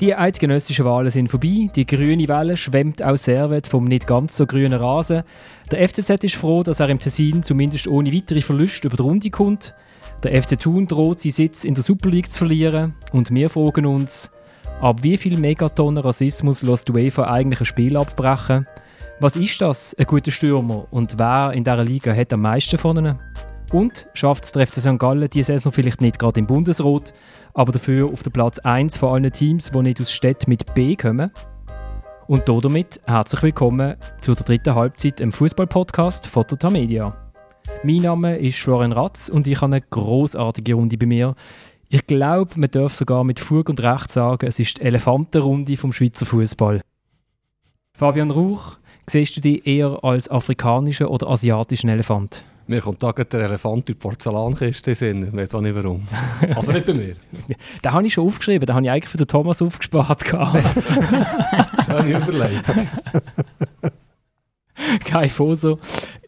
Die eidgenössischen Wahlen sind vorbei, die grüne Welle schwemmt aus Servet vom nicht ganz so grünen Rasen. Der FCZ ist froh, dass er im Tessin zumindest ohne weitere Verluste über die Runde kommt. Der FC Thun droht seinen Sitz in der Super League zu verlieren und wir fragen uns, ab wie viel Megatonnen Rassismus lässt die UEFA eigentlich ein Spiel abbrechen? Was ist das, ein guter Stürmer und wer in dieser Liga hat am meisten von ihnen? Und schafft es der FC St. Gallen diese Saison vielleicht nicht gerade im Bundesrot, aber dafür auf den Platz 1 von allen Teams, die nicht aus Städten mit B kommen? Und damit herzlich willkommen zu der dritten Halbzeit im Fußball-Podcast von der Media. Mein Name ist Florian Ratz und ich habe eine großartige Runde bei mir. Ich glaube, man darf sogar mit Fug und Recht sagen, es ist die Elefantenrunde vom Schweizer Fußball. Fabian Rauch, siehst du dich eher als afrikanischen oder asiatischen Elefant? Mir kommt da der Elefant in die Porzellankiste in Ich weiß auch nicht warum. Also nicht bei mir. den habe ich schon aufgeschrieben. Den habe ich eigentlich für den Thomas aufgespart. Schöne Überlegung. Kein Foso.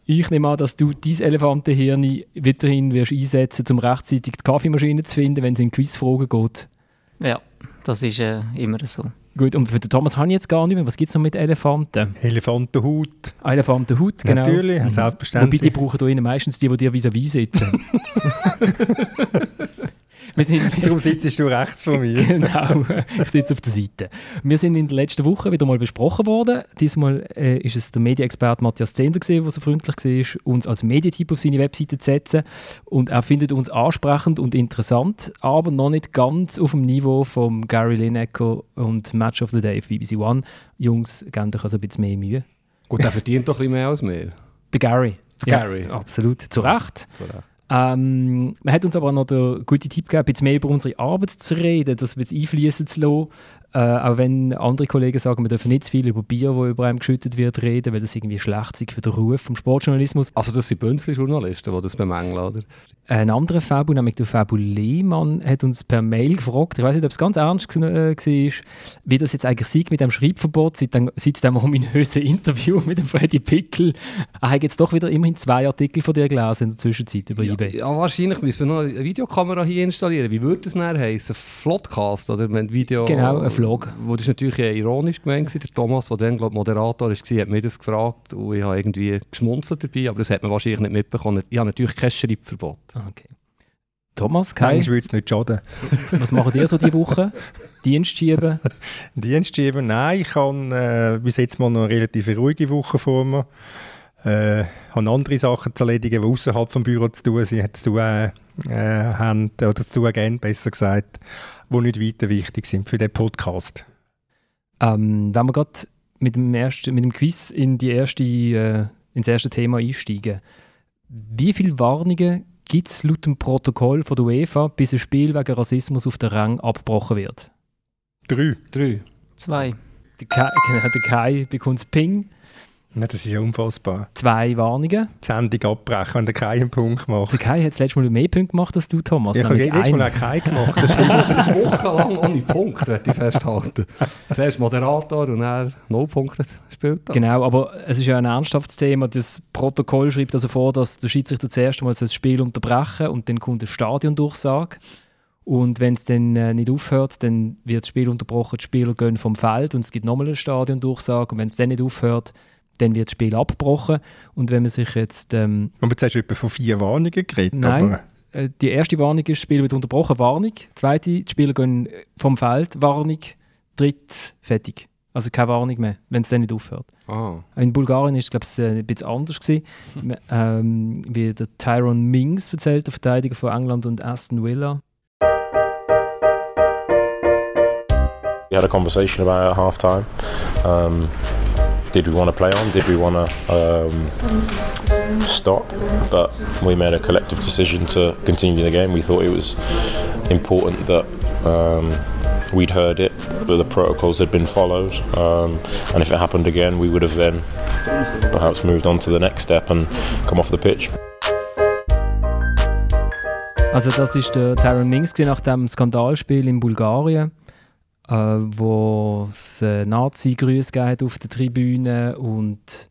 Ich nehme an, dass du dein Elefantenhirn weiterhin wirst einsetzen um rechtzeitig die Kaffeemaschine zu finden, wenn es in Quizfragen geht. Ja, das ist äh, immer so. Gut, und für den Thomas habe ich jetzt gar nicht mehr. Was gibt es noch mit Elefanten? Elefantenhut. Elefantenhut, genau. Natürlich, mhm. selbstverständlich. Wobei die brauchen hier meistens die, die dir vis-à-vis sitzen. Wir sind Darum sitzt du rechts von mir. genau, ich sitze auf der Seite. Wir sind in der letzten Woche wieder mal besprochen worden. Diesmal äh, ist es der Medienexperte Matthias Zender, der so freundlich war, uns als Medientyp auf seine Webseite zu setzen. Und er findet uns ansprechend und interessant, aber noch nicht ganz auf dem Niveau von Gary Lineker und Match of the Day auf BBC One. Jungs, geben euch also ein bisschen mehr Mühe. Gut, er verdient doch ein bisschen mehr als wir. Der Gary. Der Gary. Ja, absolut. Zu Recht. Zu Recht. Ähm, man hat uns aber noch den guten Tipp gegeben, jetzt mehr über unsere Arbeit zu reden, das jetzt einfließen zu lassen. Äh, auch wenn andere Kollegen sagen, wir dürfen nicht zu viel über Bier, das über einem geschüttet wird, reden, weil das irgendwie schlecht ist für den Ruf vom Sportjournalismus. Also das sind Bünzli-Journalisten, die das bemängeln, oder? Ein anderer Fabu, nämlich der Fabu Lehmann, hat uns per Mail gefragt, ich weiß nicht, ob es ganz ernst äh, war, wie das jetzt eigentlich sieht mit dem Schreibverbot seit dem, seit dem ominösen Interview mit dem Freddy Pickel. Er hat jetzt doch wieder immerhin zwei Artikel von dir gelesen in der Zwischenzeit über ja, eBay. Ja, wahrscheinlich müssen wir noch eine Videokamera hier installieren. Wie würde das dann heißen? Flotcast oder Video? Genau, ein Vlog. Wo das natürlich ironisch gemeint war. Der Thomas, der dann glaub, Moderator war, hat mir das gefragt und ich habe irgendwie geschmunzelt dabei, aber das hat man wahrscheinlich nicht mitbekommen. Ich habe natürlich kein Schreibverbot. Okay. Thomas, Kai? Manchmal würde es nicht schaden. Was machen ihr so diese Woche? Dienst schieben? Dienst schieben? Nein, ich habe äh, bis jetzt mal noch eine relativ ruhige Woche vor mir. Äh, habe andere Sachen zu erledigen, die außerhalb vom Büro zu tun sind, zu tun, äh, haben, oder zu tun gehen, besser gesagt, die nicht weiter wichtig sind für den Podcast. Ähm, wenn wir gerade mit dem, ersten, mit dem Quiz in die erste, äh, ins erste Thema einsteigen. Wie viele Warnungen gibt es laut dem Protokoll von der UEFA, bis ein Spiel wegen Rassismus auf der Rang abgebrochen wird? Drei. Drei. Zwei. Der Kai, genau, der Kai bekommt Ping. Nein, das ist ja unfassbar. Zwei Warnungen. Die Sendung abbrechen, wenn der Kai einen Punkt macht. Der Kai hat das letzte Mal mehr Punkte gemacht als du, Thomas. Ich habe letztes Mal auch Kai gemacht. Das ist wochenlang ohne Punkte, werde ich festhalten. Zuerst Moderator und er null Punkte gespielt. Genau, aber es ist ja ein ernsthaftes Thema. Das Protokoll schreibt also vor, dass der Schiedsrichter zuerst einmal das Spiel unterbrechen und dann kommt eine Stadiondurchsage. Und wenn es dann äh, nicht aufhört, dann wird das Spiel unterbrochen, die Spieler gehen vom Feld und es gibt nochmal eine Stadiondurchsage. Und wenn es dann nicht aufhört, dann wird das Spiel abgebrochen. Und wenn man sich jetzt... Ähm, aber jetzt hast du etwa von vier Warnungen geredet. Nein, äh, die erste Warnung ist, das Spiel wird unterbrochen, Warnung. Die zweite, die Spieler gehen vom Feld, Warnung. Dritt, fertig. Also keine Warnung mehr, wenn es dann nicht aufhört. Ah. In Bulgarien war es, glaube ich, ein bisschen anders. Gewesen. ähm, wie der Tyrone Mings erzählt, der Verteidiger von England und Aston Villa. We had a conversation about it at half time. Um, did we want to play on? Did we want to um, stop? But we made a collective decision to continue the game. We thought it was important that um, we'd heard it, that the protocols had been followed, um, and if it happened again, we would have then perhaps moved on to the next step and come off the pitch. Also das ist der Tyron Mings nach dem Skandalspiel in Bulgarien. Äh, wo es äh, Nazi-Grüße hat auf der Tribüne und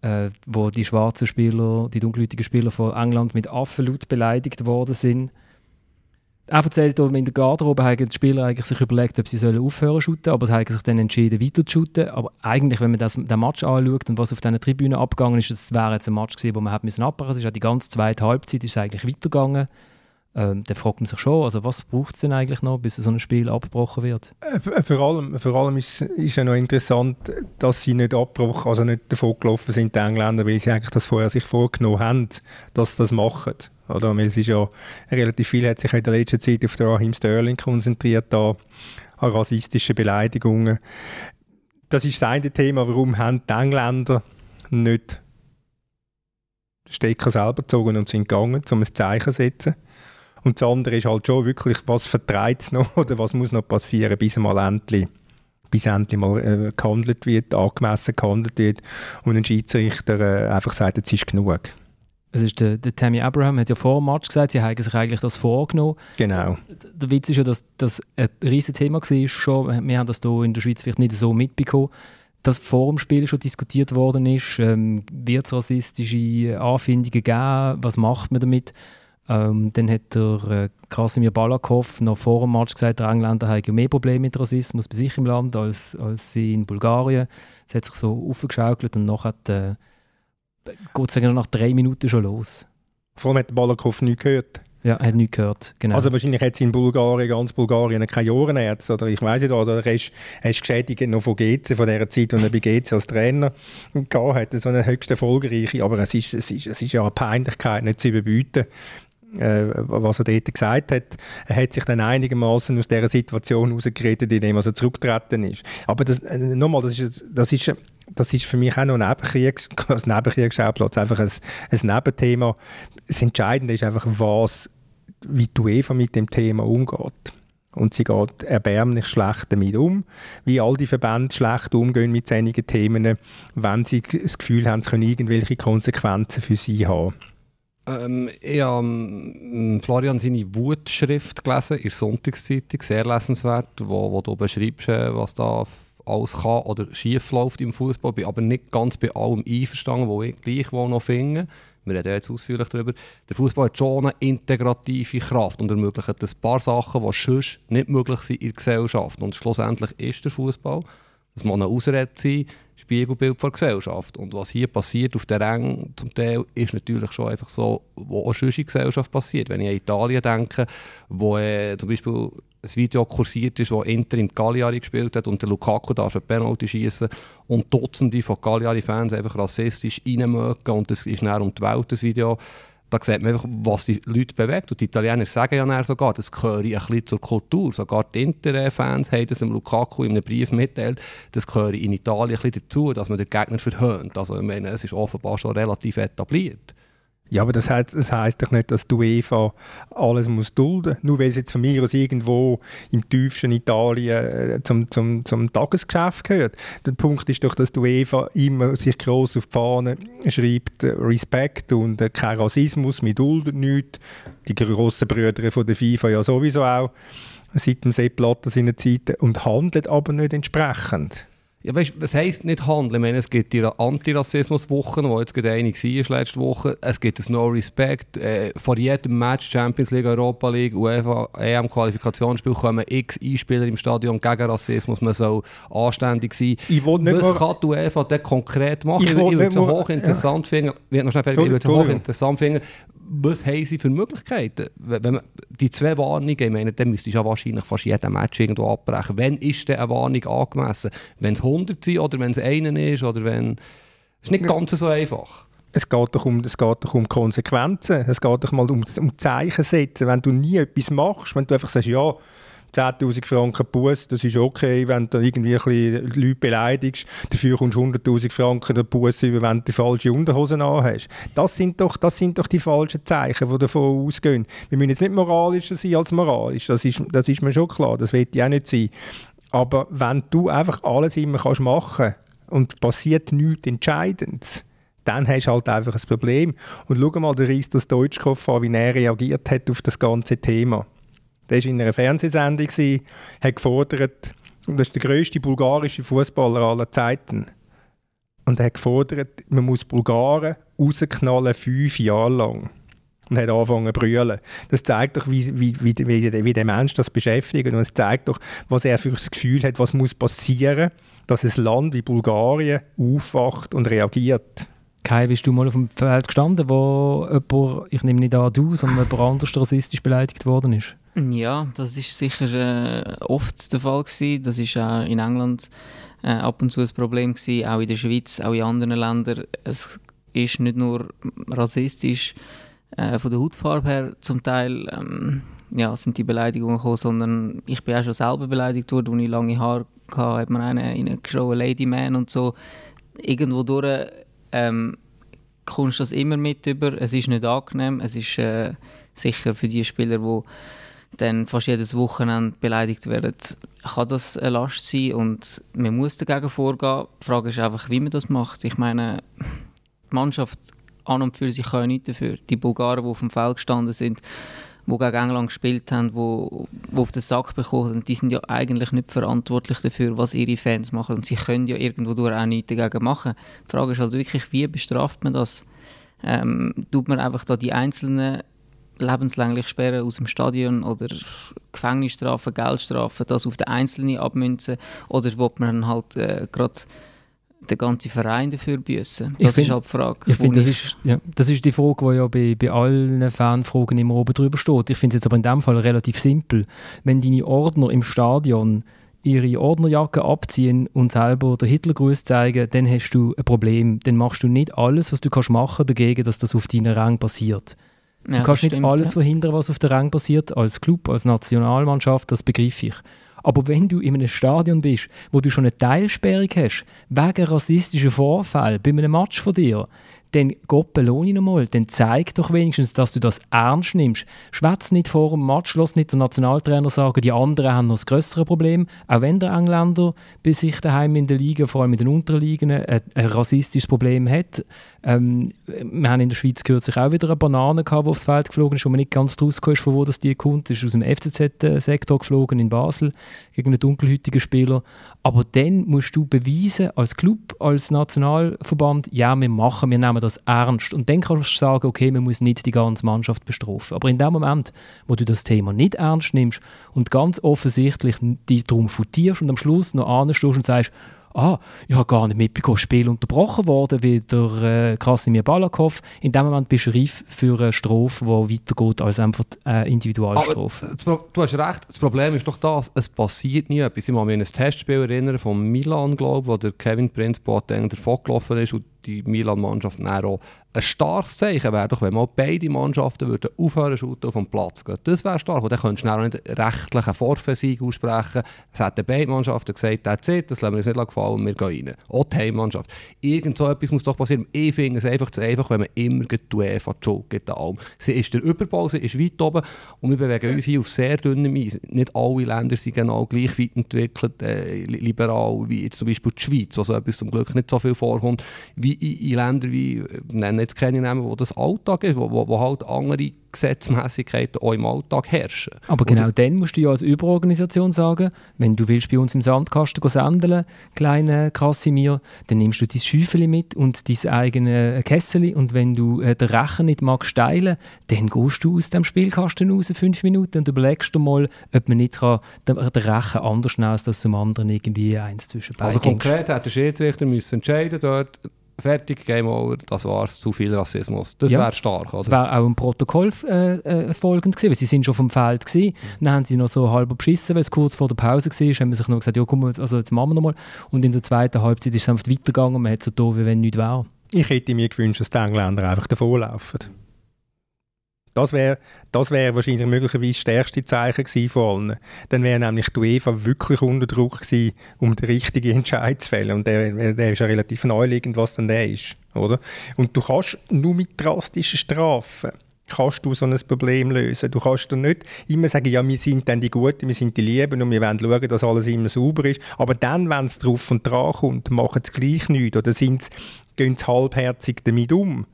äh, wo die schwarzen Spieler, die dunkelhäutigen Spieler von England mit Affenlaut beleidigt worden sind. er erzählt, in der Garderobe haben die Spieler eigentlich sich überlegt, ob sie sollen aufhören zu shooten, aber sie haben sich dann entschieden, weiter zu shooten. Aber eigentlich, wenn man das, den Match anschaut und was auf dieser Tribüne abgegangen ist, das wäre jetzt ein Match gewesen, wo man hat müssen abbrechen musste. Es ist die ganze zweite Halbzeit ist eigentlich weitergegangen. Ähm, dann fragt man sich schon, also was braucht es denn eigentlich noch, bis so ein Spiel abgebrochen wird? Äh, vor allem, vor allem ist, ist ja noch interessant, dass sie nicht abgebrochen, also nicht davon gelaufen sind, die Engländer, weil sie eigentlich das vorher sich vorgenommen haben, dass sie das machen. Oder? Weil es ist ja, relativ viel hat sich in der letzten Zeit auf Raheem Sterling konzentriert, da, an rassistischen Beleidigungen. Das ist das eine Thema, warum haben die Engländer nicht den Stecker selber gezogen und sind gegangen, um ein Zeichen zu setzen. Und das andere ist halt schon wirklich, was vertreibt es noch oder was muss noch passieren, bis mal endlich, bis endlich mal äh, gehandelt wird, angemessen gehandelt wird und ein Schiedsrichter äh, einfach sagt, jetzt ist genug. Es ist der, der Tammy Abraham hat ja vor dem Match gesagt, sie haben sich eigentlich das vorgenommen. Genau. Der Witz ist ja, dass das ein riesiges Thema war. Schon. Wir haben das hier in der Schweiz vielleicht nicht so mitbekommen, dass vor dem Spiel schon diskutiert worden ist. Ähm, Wird es rassistische Anfindungen geben? Was macht man damit? Ähm, dann hat der äh, Krasimir Balakov noch vor dem Match gesagt, der Engländer haben mehr Probleme mit Rassismus bei sich im Land als, als sie in Bulgarien. Es hat sich so aufgeschaukelt und nachher äh, geht es nach drei Minuten schon los. Vor allem hat Balakov nichts gehört. Ja, er hat nichts gehört, genau. Also wahrscheinlich hat es in Bulgarien, ganz Bulgarien, keine Ohrenärzte oder ich weiß nicht, oder er ist, er ist geschädigt noch von GC, von der Zeit, als er bei GC als Trainer hatte, so eine höchst erfolgreiche, aber es ist, es, ist, es ist ja eine Peinlichkeit nicht zu überbieten, äh, was er dort gesagt hat. Er hat sich dann einigermaßen aus dieser Situation herausgeredet, indem er so zurückgetreten ist. Aber das, äh, nochmal, das ist, das, ist, das ist für mich auch noch ein Nebenkriegs, ein Nebenkriegsschauplatz, einfach ein, ein Nebenthema. Das Entscheidende ist einfach, was, wie die UEFA mit dem Thema umgeht. Und sie geht erbärmlich schlecht damit um, wie all die Verbände schlecht umgehen mit einigen Themen, wenn sie das Gefühl haben, sie können irgendwelche Konsequenzen für sie haben. Ähm, ich habe ähm, Florian seine Wutschrift gelesen in der Sonntagszeitung, sehr lesenswert, wo, wo du beschreibst, äh, was da alles kann oder schief läuft im Fußball. Bin aber nicht ganz bei allem einverstanden, wo ich gleich noch finde. Wir reden jetzt ausführlich darüber. Der Fußball hat schon eine integrative Kraft und ermöglicht ein paar Sachen, die sonst nicht möglich sind in der Gesellschaft. Und schlussendlich ist der Fußball, das muss eine Ausrede sein, Spiegelbild der Gesellschaft. Und was hier passiert auf der Ränge zum Teil, ist natürlich schon einfach so, was auch sonst in Gesellschaft passiert. Wenn ich an Italien denke, wo äh, zum Beispiel ein Video kursiert ist, wo Inter in Cagliari gespielt hat und der Lukaku darf eine Penalty schießen und Dutzende von Cagliari-Fans einfach rassistisch reinmögen und das ist näher um die Welt, das Video da sieht man einfach, was die Leute bewegt. Und die Italiener sagen ja sogar, das gehöre ein bisschen zur Kultur. Sogar die Inter-Fans haben das Lukaku in einem Brief mitteilt, das gehöre in Italien ein bisschen dazu, dass man den Gegner verhöhnt. Also ich meine, es ist offenbar schon relativ etabliert. Ja, aber das heißt, das heisst doch nicht, dass die UEFA alles muss dulden Nur weil es jetzt von mir aus irgendwo im tiefsten Italien äh, zum, zum, zum Tagesgeschäft gehört. Der Punkt ist doch, dass die UEFA immer sich gross auf die Fahne schreibt, äh, Respekt und äh, kein Rassismus, wir dulden nichts. Die grossen Brüder von der FIFA ja sowieso auch seit dem Sepp Blatter seiner Zeit und handelt aber nicht entsprechend. Ja, weißt, was heisst nicht handeln? Ich meine, es gibt die Antirassismus-Wochen, die jetzt gerade eine war letzte Woche. Es gibt das No Respect. Äh, vor jedem Match, Champions League, Europa League, UEFA, EM-Qualifikationsspiel, kommen x Einspieler im Stadion gegen Rassismus. Man soll anständig sein. Ich was kann die UEFA denn konkret machen? Ich, ich würde es hochinteressant ja. finden. Ich würde es hochinteressant finden was haben sie für Möglichkeiten? Wenn man, die zwei Warnungen, ich meine, dann müsste ich ja wahrscheinlich fast jeden Match irgendwo abbrechen. Wann ist denn eine Warnung angemessen? Wenn es 100 sind oder wenn es einen ist oder wenn... Es ist nicht ganz so einfach. Es geht, doch um, es geht doch um Konsequenzen. Es geht doch mal um, um Zeichen setzen. Wenn du nie etwas machst, wenn du einfach sagst, ja, 10'000 Franken Bus, das ist okay, wenn du irgendwie ein bisschen Leute beleidigst. Dafür kommst du 100'000 Franken der Bus über, wenn du die falsche Unterhosen hast. Das sind doch, das sind doch die falschen Zeichen, die davon ausgehen. Wir müssen jetzt nicht moralischer sein als moralisch, das ist, das ist mir schon klar, das wird ja nicht sein. Aber wenn du einfach alles immer kannst machen und passiert nichts Entscheidendes, dann hast du halt einfach ein Problem. Und schau mal den Reis das Deutschkopf an, wie er reagiert hat auf das ganze Thema. Der war in einer Fernsehsendung, hat gefordert, und das ist der grösste bulgarische Fußballer aller Zeiten. Und er hat gefordert, man muss Bulgaren rausknallen, fünf Jahre lang. und hat angefangen zu brüllen. Das zeigt doch, wie, wie, wie, wie, wie der Mensch das beschäftigt und es zeigt doch, was er für ein Gefühl hat, was muss passieren, dass ein Land wie Bulgarien aufwacht und reagiert. Kai, bist du mal auf dem Feld gestanden, wo jemand, ich nehme nicht an du, sondern jemand anders rassistisch beleidigt worden ist? Ja, das ist sicher äh, oft der Fall gewesen. Das ist auch in England äh, ab und zu ein Problem gewesen, auch in der Schweiz, auch in anderen Ländern. Es ist nicht nur rassistisch äh, von der Hautfarbe her zum Teil ähm, ja, sind die Beleidigungen gekommen, sondern ich bin auch schon selber beleidigt worden, als ich lange Haare hatte, hat man einen reingeschrieben, Lady Man und so. Irgendwo durch ähm, kommst du das immer mit über. Es ist nicht angenehm, es ist äh, sicher für die Spieler, die dann fast jedes Wochenende beleidigt werden, kann das eine Last sein und man muss dagegen vorgehen. Die Frage ist einfach, wie man das macht. Ich meine, die Mannschaft an und für sich kann nichts dafür. Die Bulgaren, die auf dem Feld gestanden sind, die gegen England gespielt haben, die, die auf den Sack bekommen haben, die sind ja eigentlich nicht verantwortlich dafür, was ihre Fans machen. Und sie können ja irgendwo durch auch nichts dagegen machen. Die Frage ist halt wirklich, wie bestraft man das? Ähm, tut man einfach da die einzelnen lebenslänglich sperren aus dem Stadion oder Gefängnisstrafen, Geldstrafen, das auf den Einzelnen abmünzen oder will man halt äh, gerade den ganzen Verein dafür büßen? Das find, ist halt die Frage. Ich finde, das, ist, ja, das ist die Frage, die ja bei, bei allen Fanfragen immer oben drüber steht. Ich finde es jetzt aber in dem Fall relativ simpel. Wenn deine Ordner im Stadion ihre Ordnerjacke abziehen und selber den Hitlergruß zeigen, dann hast du ein Problem. Dann machst du nicht alles, was du kannst machen dagegen, dass das auf deinen Rang passiert. Du ja, kannst nicht stimmt, alles ja. verhindern, was auf der Rang passiert, als Club, als Nationalmannschaft, das begreife ich. Aber wenn du in einem Stadion bist, wo du schon eine Teilsperrung hast, wegen rassistischen Vorfällen bei einem Match von dir, dann Gott belohne nochmal, dann zeig doch wenigstens, dass du das ernst nimmst. Schwätz nicht vor dem Match, lass nicht der Nationaltrainer sagen, die anderen haben noch das größere Problem. Auch wenn der Engländer bei sich daheim in der Liga, vor allem in den unteren Ligen, ein, ein rassistisches Problem hat. Ähm, wir haben in der Schweiz kürzlich auch wieder eine Banane gehabt, die aufs Feld geflogen ist, wo man nicht ganz rausgekommen ist, von wo das die kommt. Das ist aus dem FCZ-Sektor geflogen in Basel gegen einen dunkelhäutigen Spieler. Aber dann musst du beweisen, als Club, als Nationalverband, ja, wir machen, wir nehmen das ernst. Und dann kannst du sagen, okay, man muss nicht die ganze Mannschaft bestrafen. Aber in dem Moment, wo du das Thema nicht ernst nimmst und ganz offensichtlich dich darum futierst und am Schluss noch anstehst und sagst, ah, ich habe gar nicht mitbekommen, das Spiel unterbrochen worden, wie der äh, Krasimir Balakov. In dem Moment bist du reif für eine Strophe, die weitergeht als einfach eine Individualstrophe. du hast recht, das Problem ist doch das, es passiert nie etwas. Ich kann mich an ein Testspiel erinnern von Milan, glaube ich, wo der Kevin Prince Boateng davon gelaufen ist und die Milan-Mannschaft auch ein starkes Zeichen wäre doch, wenn mal beide Mannschaften würden aufhören zu auf dem Platz gehen. Das wäre stark. Und dann könntest du auch nicht rechtlichen Vorfesieg aussprechen. Es hätten beide Mannschaften gesagt, that's it, das lassen wir uns nicht gefallen, wir gehen rein. Auch die Heimmannschaft. Irgend so etwas muss doch passieren. Ich finde es einfach zu einfach, wenn man immer die UEFA die Schuld gibt. Sie ist der Überbau, sie ist weit oben und wir bewegen uns hier auf sehr dünnem Eis. Nicht alle Länder sind genau gleich weit entwickelt, äh, liberal, wie jetzt zum Beispiel die Schweiz, wo so etwas zum Glück nicht so viel vorkommt, wie in, in Ländern wie, nennen jetzt keine Namen, wo das Alltag ist, wo, wo, wo halt andere Gesetzmäßigkeiten auch im Alltag herrschen. Aber genau Und, dann musst du ja als Überorganisation sagen, wenn du willst bei uns im Sandkasten sendeln, kleine Krasimir, dann nimmst du dein Schäufeli mit und dein eigene Kessel und wenn du äh, den Rechen nicht magst teilen, dann gehst du aus dem Spielkasten raus, fünf Minuten und überlegst du mal, ob man nicht kann, den, den Rechen anders nehmen als zum anderen irgendwie eins zwischen beiden Also konkret der Schiedsrichter müssen entscheiden dort, fertig, Game Over, das war's, zu viel Rassismus. Das ja. wäre stark, oder? Das wäre auch ein Protokoll äh, äh, folgend gewesen, weil sie sind schon vom Feld gewesen. Dann haben sie noch so halb beschissen, weil es kurz vor der Pause war, haben sie sich noch gesagt, ja komm, also jetzt machen wir noch mal. Und in der zweiten Halbzeit ist es einfach weitergegangen und man hat so da, wie wenn nichts wäre. Ich hätte mir gewünscht, dass die Engländer einfach davonlaufen. Das wäre das wär wahrscheinlich möglicherweise das stärkste Zeichen gewesen von allen. Dann wäre nämlich die UEFA wirklich unter Druck gewesen, um den richtigen Entscheid zu fällen. Und der, der ist ja relativ naheliegend, was dann der ist. Oder? Und du kannst nur mit drastischen Strafen kannst du so ein Problem lösen. Du kannst dann nicht immer sagen, ja, wir sind dann die Guten, wir sind die Lieben und wir wollen schauen, dass alles immer sauber ist. Aber dann, wenn es drauf und dran kommt, machen sie gleich nichts oder sind, gehen sie halbherzig damit um.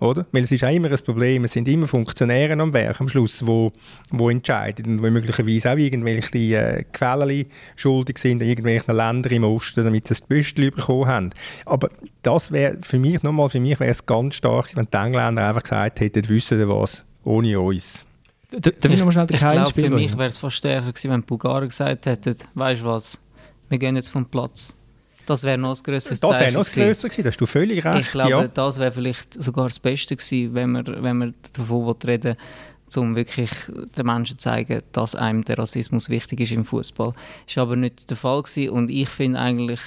Oder? Weil es ist auch immer ein Problem, es sind immer Funktionäre am Werk am Schluss, wo, wo entscheiden und wo möglicherweise auch irgendwelche äh, Quellen schuldig sind in irgendwelchen Ländern im Osten, damit sie das Büstel bekommen haben. Aber das wäre für mich, nochmal, für mich wäre es ganz stark, wenn die Engländer einfach gesagt hätten, wissen Sie was, ohne uns. Darf ich, ich noch schnell den ich glaube, für mich wäre es fast stärker gewesen, wenn die Bulgaren gesagt hätten, weißt du was, wir gehen jetzt vom Platz. Das wäre noch ein grösseres Das wäre noch grösser gewesen, da hast du völlig recht. Ich glaube, ja. das wäre vielleicht sogar das Beste gewesen, wenn man, wenn man davon reden um wirklich den Menschen zu zeigen, dass einem der Rassismus wichtig ist im Fußball. Das war aber nicht der Fall gewesen und ich finde eigentlich,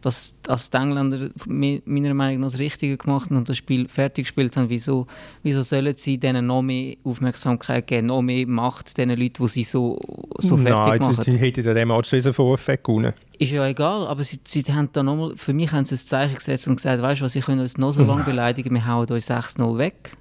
dass, dass die Engländer meiner Meinung nach das Richtige gemacht haben und das Spiel fertig gespielt haben. Wieso, wieso sollen sie denen noch mehr Aufmerksamkeit geben, noch mehr Macht den Leuten, die sie so, so fertig Nein, machen? Nein, sie hätten ja dem Match so Voreffekt gewonnen. Ist ja egal, aber sie, sie haben da nochmal, für mich haben sie ein Zeichen gesetzt und gesagt, weißt du was, sie können uns noch so lange beleidigen, wir hauen euch 6-0 weg.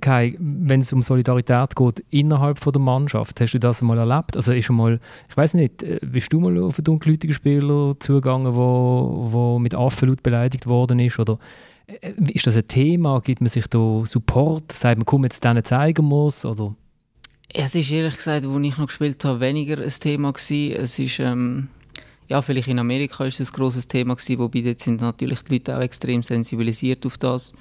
Kai, wenn es um Solidarität geht innerhalb von der Mannschaft, hast du das mal erlebt? Also ist schon mal, ich weiß nicht, äh, bist du mal auf einen dunkelhäutigen Spieler zugegangen, wo, wo mit Affenlaut beleidigt worden ist? Oder äh, ist das ein Thema? Gibt man sich da Support? Sagt man, komm, jetzt denen zeigen muss? Oder? Es ist ehrlich gesagt, wo ich noch gespielt habe, weniger ein Thema gewesen. Es ist ähm, ja, vielleicht in Amerika ist es ein grosses Thema gewesen, wobei dort sind natürlich die Leute auch extrem sensibilisiert auf das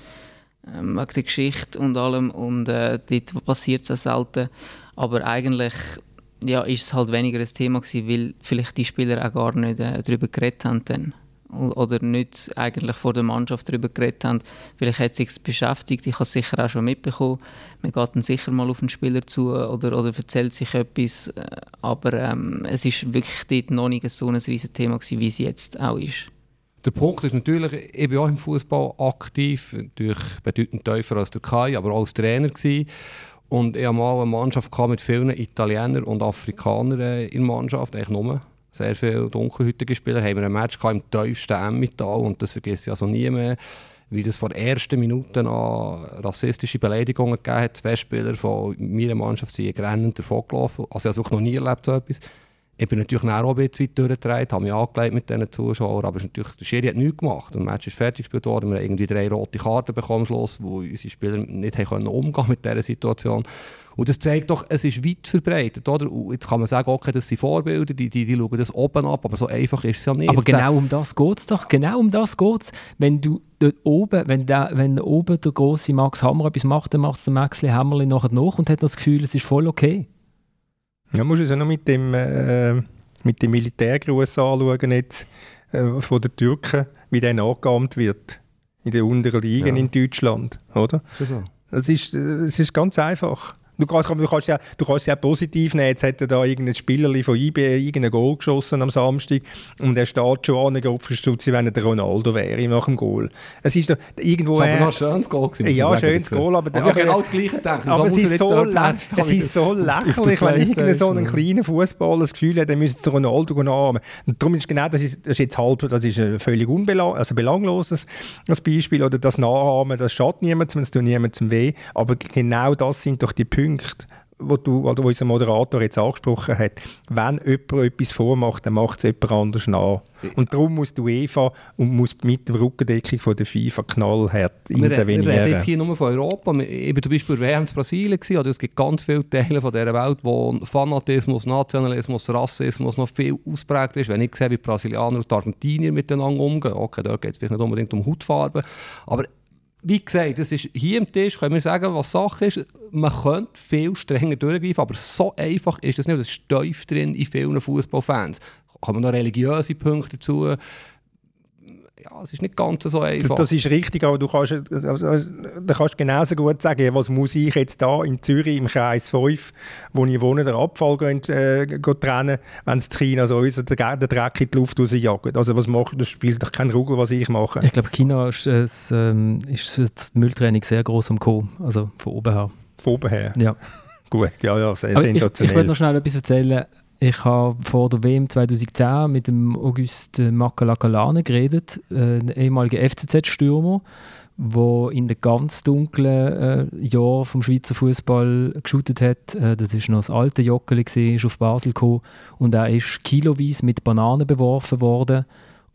ähm, wegen der Geschichte und allem und äh, dort passiert es auch selten. Aber eigentlich ja, ist es halt weniger ein Thema gewesen, weil vielleicht die Spieler auch gar nicht äh, darüber geredet haben dann. oder nicht eigentlich vor der Mannschaft darüber geredet haben. Vielleicht hat es sich beschäftigt, ich habe es sicher auch schon mitbekommen. Man geht dann sicher mal auf den Spieler zu oder, oder erzählt sich etwas, äh, aber ähm, es ist wirklich dort noch nicht so ein riesiges Thema gewesen, wie es jetzt auch ist. Der Punkt ist natürlich, ich bin auch im Fußball aktiv, natürlich bedeutend tiefer als der Kai, aber auch als Trainer gewesen. Und ich hatte mal eine Mannschaft mit vielen Italienern und Afrikanern in der Mannschaft, eigentlich nur. Sehr viele dunkelhäutige Spieler. Haben wir ein Match im tiefsten Emmental und das vergesse ich also nie mehr. Wie das vor ersten Minuten an rassistische Beleidigungen gegeben hat. Zwei Spieler von meiner Mannschaft sind grennend davon gelaufen. Also ich habe wirklich noch nie erlebt so etwas. Ich bin natürlich auch ein bisschen durchgedreht, habe mich angelegt mit diesen Zuschauern, aber natürlich, der Schiri hat nichts gemacht. Das Match ist fertig gespielt worden, wir haben irgendwie drei rote Karten bekommen Schluss, wo unsere Spieler nicht haben umgehen mit dieser Situation. Und das zeigt doch, es ist weit verbreitet. Oder? Und jetzt kann man sagen, okay, das sind Vorbilder, die, die, die schauen das oben ab, aber so einfach ist es ja nicht. Aber genau um das geht es doch. Genau um das geht es. Wenn du dort oben, wenn, der, wenn oben der große Max Hammer etwas macht, dann macht es der Maxli Hammerli nachher nach und hat das Gefühl, es ist voll okay. Ja, musst du es ja noch mit dem, äh, mit dem Militärgruß anschauen jetzt, äh, von den Türken, wie der nachgeahmt wird. In den unteren Ligen ja. in Deutschland, oder? Das ist, das ist ganz einfach. Du kannst, du, kannst ja, du kannst ja positiv nehmen. Jetzt hat er da irgendein Spieler von IB irgendein Goal geschossen am Samstag und er steht schon an Kopfstutze, wenn er der Ronaldo wäre nach dem Goal. Es ist doch irgendwo... Das war aber ein schönes Goal. Gewesen, ja, schönes Goal. Aber, aber, aber ich genau das Gleiche gedacht. Aber es ist, so es ist so lächerlich, wenn irgendein so einen kleinen Fußballer das Gefühl hat, er müsste Ronaldo nachahmen. Und darum ist genau, das ist, das ist jetzt halb, das ist ein völlig unbelang, also belangloses Beispiel. Oder das Nachahmen, das schadet niemandem, es tut niemandem weh. Aber genau das sind doch die Punkte, Punkte, wo, du, wo unser Moderator jetzt angesprochen hat. Wenn jemand etwas vormacht, dann macht es jemand anders nach. Und darum muss die UEFA und muss mit der Rückendeckung von der FIFA knallhart intervenieren. Wir reden jetzt hier nur von Europa. War zum Beispiel WM in Brasilien. Oder es gibt ganz viele Teile von dieser Welt, wo Fanatismus, Nationalismus, Rassismus noch viel ausprägt ist. Wenn ich sehe, wie die Brasilianer und die Argentinier miteinander umgehen, okay, da geht es vielleicht nicht unbedingt um Hautfarbe, aber wie gesagt, das ist hier am Tisch, können wir sagen, was Sache ist. Man könnte viel strenger durchgreifen, aber so einfach ist das nicht. Das ist tief drin in vielen Fußballfans. Kommen noch religiöse Punkte dazu ja, es ist nicht ganz so einfach. Das ist richtig, aber du kannst, du kannst genauso gut sagen, was muss ich jetzt da in Zürich im Kreis 5, wo ich wohne, den Abfall gehen, äh, gehen trennen, wenn es China so ist, der, der Dreck in die Luft rausjagt. Also was macht, das spielt doch kein Ruggel, was ich mache. Ich glaube, China ist, es, ähm, ist das Mülltraining sehr groß am Kommen, also von oben her. Von oben her? Ja. Gut, ja, ja, sehr aber sensationell. Ich, ich wollte noch schnell etwas erzählen. Ich habe vor der WM 2010 mit dem August Makalakalane geredet, äh, ein ehemaliger FCZ-Stürmer, der in den ganz dunklen äh, Jahren vom Schweizer Fußball geschootet hat. Äh, das ist noch das alte Joggeli, ist auf Basel gekommen und er ist kiloweise mit Bananen beworfen worden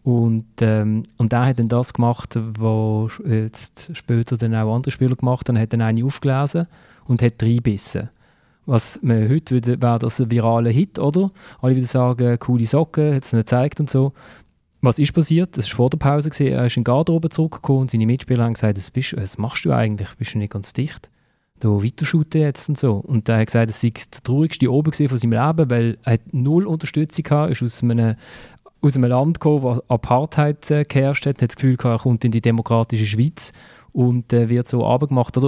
Und, ähm, und der hat dann das gemacht, was später dann auch andere Spieler gemacht haben. Er hat dann eine aufgelesen und hat reinbissen. Was man heute würde, wäre das ein viraler Hit, oder? Alle würden sagen, coole Socken, hat es nicht gezeigt und so. Was ist passiert? Das war vor der Pause. Gewesen. Er ist in die Garderobe zurückgekommen und seine Mitspieler haben gesagt, was, bist, was machst du eigentlich? Bist du nicht ganz dicht? Da weiterschuten jetzt und so. Und er hat gesagt, es sei der traurigste oben von seinem Leben, weil er null Unterstützung hatte, ist aus einem, aus einem Land gekommen, wo Apartheid äh, geherrscht hat, hat das Gefühl gehabt, er kommt in die demokratische Schweiz und äh, wird so abgemacht.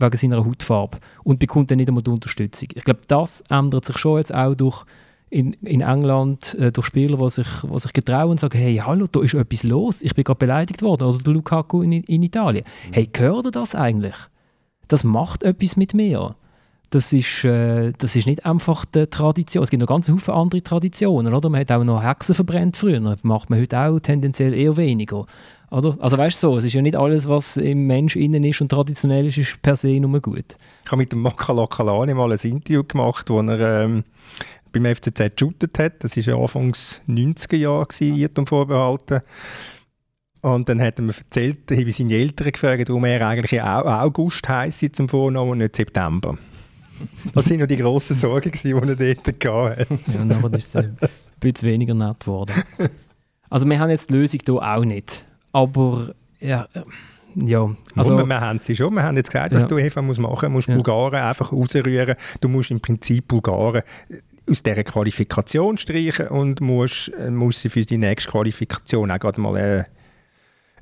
Wegen seiner Hautfarbe und bekommt dann nicht einmal die Unterstützung. Ich glaube, das ändert sich schon jetzt auch durch in, in England äh, durch Spieler, die sich, die sich getrauen und sagen, hey, hallo, da ist etwas los, ich bin gerade beleidigt worden. Oder der Lukaku in, in Italien. Mhm. Hey, gehört ihr das eigentlich? Das macht etwas mit mir. Das ist, äh, das ist nicht einfach die Tradition. Es gibt noch ganz viele andere Traditionen. Oder? Man hat auch noch Hexen verbrennt früher. Das macht man heute auch tendenziell eher weniger. Oder? Also weißt du so, es ist ja nicht alles, was im Mensch innen ist und traditionell ist, ist per se nur gut. Ich habe mit dem Makala Kalani mal ein Interview gemacht, wo er ähm, beim FCZ geshootet hat. Das war ja Anfangs 90er Jahre, Irrtum vorbehalten. Und dann hat er mir erzählt, wie seine Eltern gefragt, warum er eigentlich August heisst zum Vornamen und nicht September. Das waren noch die grossen Sorgen, die er dort hatte. ja, und dann ist es ein bisschen weniger nett geworden. Also wir haben jetzt die Lösung hier auch nicht. Aber ja, ja, also, wir, wir haben sie schon. Wir haben jetzt gesagt, was ja. du Eva musst machen musst. Du musst ja. Bulgaren einfach rausrühren. Du musst im Prinzip Bulgaren aus dieser Qualifikation streichen und musst, äh, musst sie für die nächste Qualifikation auch gerade mal äh,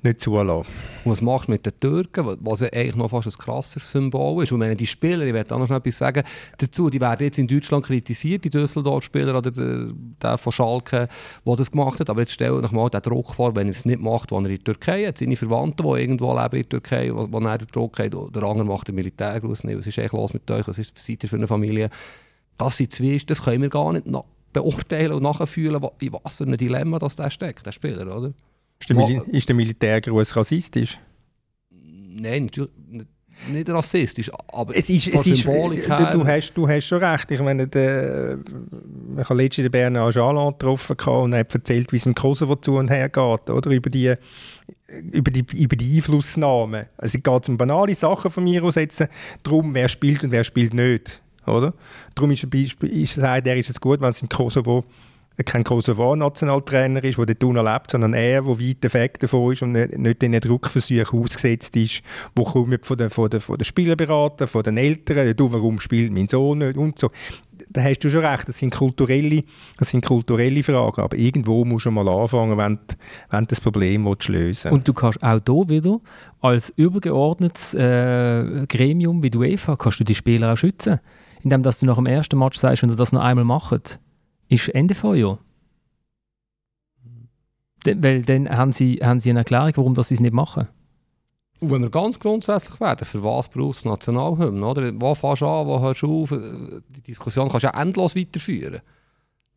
nicht zulassen. Was machst du mit den Türken, was ja eigentlich noch fast ein krasses Symbol ist? Und wenn die Spieler, ich werde auch noch etwas sagen dazu, die werden jetzt in Deutschland kritisiert, die Düsseldorf-Spieler oder der, von Schalke, der das gemacht hat, aber jetzt stell euch mal den Druck vor, wenn er es nicht macht, wenn er in der Türkei hat, seine Verwandten, die irgendwo leben in der Türkei, wo, er den Druck hat, der andere macht den Militärgruß nicht, was ist eigentlich los mit euch, was ist, seid ihr für eine Familie? Das sind zwei, das können wir gar nicht beurteilen und nachfühlen, in was für ein Dilemma das der steckt, der Spieler, oder? Ist der, Mil ist der Militärgruß rassistisch? Nein, natürlich nicht rassistisch, aber es ist, es ist, her. Du hast, du hast schon recht. Ich meine, der, ich habe letztens den Bernard Jalan getroffen und er hat erzählt, wie es im Kosovo zu und her geht, oder? Über die, über die, über die Einflussnahme. Also es geht um banale Sachen von mir aus jetzt darum, wer spielt und wer spielt nicht, oder? Darum ist, ist, sagt er, ist es gut, wenn es im Kosovo kein Kosovo-Nationaltrainer ist, der dort unten lebt, sondern er, der weit weg davon ist und nicht, den Druckversuchen ausgesetzt ist, wo kommen von den, von, den, von den Spielerberater, von den Eltern, du, warum spielt mein Sohn nicht und so. Da hast du schon recht, das sind kulturelle, das sind kulturelle Fragen, aber irgendwo musst du mal anfangen, wenn, wenn das Problem lösen willst. Und du kannst auch hier wieder als übergeordnetes äh, Gremium wie du UEFA, kannst du die Spieler auch schützen, indem dass du nach dem ersten Match sagst, wenn du das noch einmal machst, ist Ende. Mhm. Weil dann haben sie, haben sie eine Erklärung, warum sie es nicht machen. Und wenn wir ganz grundsätzlich werden, für was brauchst du Nationalhymne? Oder? Wo fährst du an, wo hörst du auf? Die Diskussion kannst du ja endlos weiterführen.